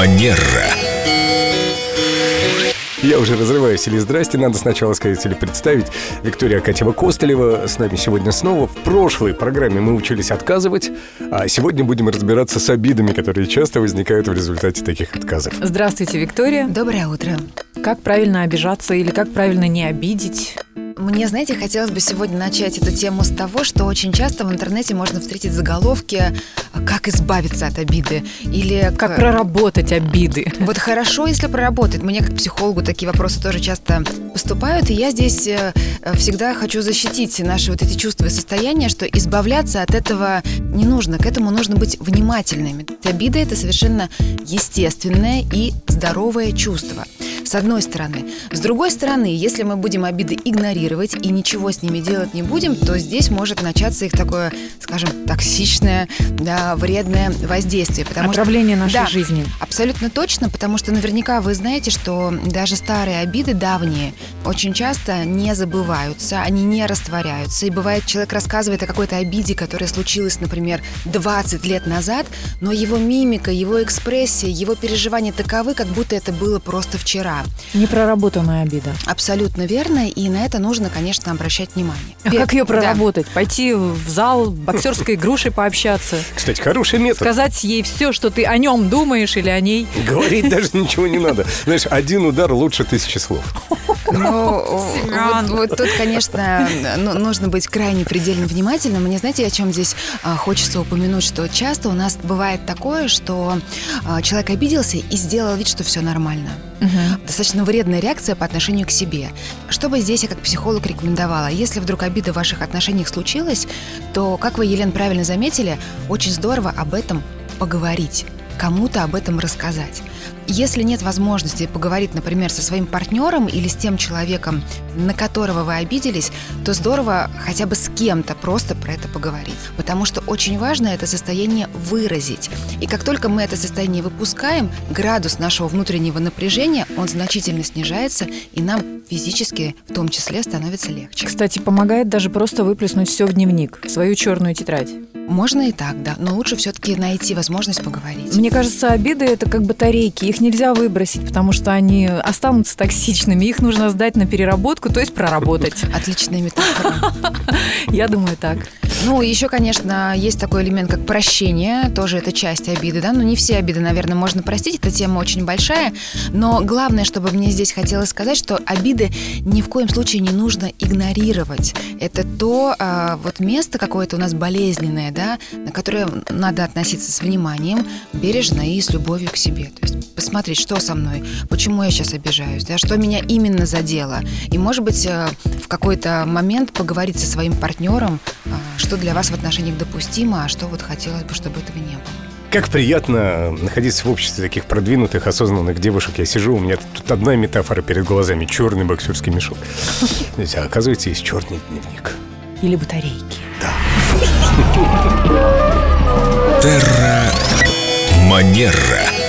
Манера. Я уже разрываюсь или здрасте, надо сначала сказать или представить. Виктория Катева Костолева с нами сегодня снова. В прошлой программе мы учились отказывать, а сегодня будем разбираться с обидами, которые часто возникают в результате таких отказов. Здравствуйте, Виктория. Доброе утро. Как правильно обижаться или как правильно не обидеть? Мне, знаете, хотелось бы сегодня начать эту тему с того, что очень часто в интернете можно встретить заголовки «Как избавиться от обиды» или Как проработать обиды. Вот хорошо, если проработать. Мне как психологу такие вопросы тоже часто поступают, и я здесь э, всегда хочу защитить наши вот эти чувства и состояния, что избавляться от этого не нужно, к этому нужно быть внимательными. Обида – это совершенно естественное и здоровое чувство с одной стороны. С другой стороны, если мы будем обиды игнорировать и ничего с ними делать не будем, то здесь может начаться их такое, скажем, токсичное, да, вредное воздействие. Потому Отравление что, нашей да, жизни. Абсолютно точно, потому что наверняка вы знаете, что даже старые обиды давние очень часто не забываются, они не растворяются. И бывает, человек рассказывает о какой-то обиде, которая случилась, например, 20 лет назад, но его мимика, его экспрессия, его переживания таковы, как будто это было просто вчера. Непроработанная обида. Абсолютно верно, и на это нужно, конечно, обращать внимание. А как ее проработать? Да. Пойти в зал боксерской грушей пообщаться? Кстати, хороший метод. Сказать ей все, что ты о нем думаешь или о ней? Говорить даже ничего не надо. Знаешь, один удар лучше тысячи слов. Ну, вот, вот тут, конечно, ну, нужно быть крайне предельно внимательным. Мне знаете, о чем здесь а, хочется упомянуть, что часто у нас бывает такое, что а, человек обиделся и сделал вид, что все нормально. Угу. Достаточно вредная реакция по отношению к себе. Что бы здесь я как психолог рекомендовала? Если вдруг обида в ваших отношениях случилась, то, как вы, Елена, правильно заметили, очень здорово об этом поговорить кому-то об этом рассказать. Если нет возможности поговорить, например, со своим партнером или с тем человеком, на которого вы обиделись, то здорово хотя бы с кем-то просто про это поговорить. Потому что очень важно это состояние выразить. И как только мы это состояние выпускаем, градус нашего внутреннего напряжения, он значительно снижается, и нам физически в том числе становится легче. Кстати, помогает даже просто выплеснуть все в дневник, в свою черную тетрадь. Можно и так, да. Но лучше все-таки найти возможность поговорить. Мне кажется, обиды это как батарейки. Их нельзя выбросить, потому что они останутся токсичными. Их нужно сдать на переработку, то есть проработать. Отличная метафора. Я думаю так. Ну, еще, конечно, есть такой элемент, как прощение. Тоже это часть обиды, да? Ну, не все обиды, наверное, можно простить. Эта тема очень большая. Но главное, чтобы мне здесь хотелось сказать, что обиды ни в коем случае не нужно игнорировать. Это то а, вот место какое-то у нас болезненное, да, на которое надо относиться с вниманием, бережно и с любовью к себе. То есть посмотреть, что со мной, почему я сейчас обижаюсь, да, что меня именно задело. И, может быть, э, в какой-то момент поговорить со своим партнером, что для вас в отношениях допустимо, а что вот хотелось бы, чтобы этого не было. Как приятно находиться в обществе таких продвинутых, осознанных девушек. Я сижу, у меня тут одна метафора перед глазами. Черный боксерский мешок. А оказывается, есть черный дневник. Или батарейки. Да. Терра Манера.